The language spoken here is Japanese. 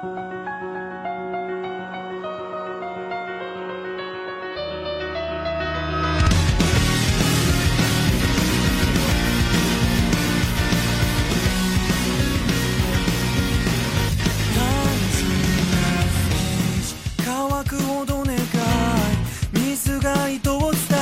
乾くほどい水が糸を伝え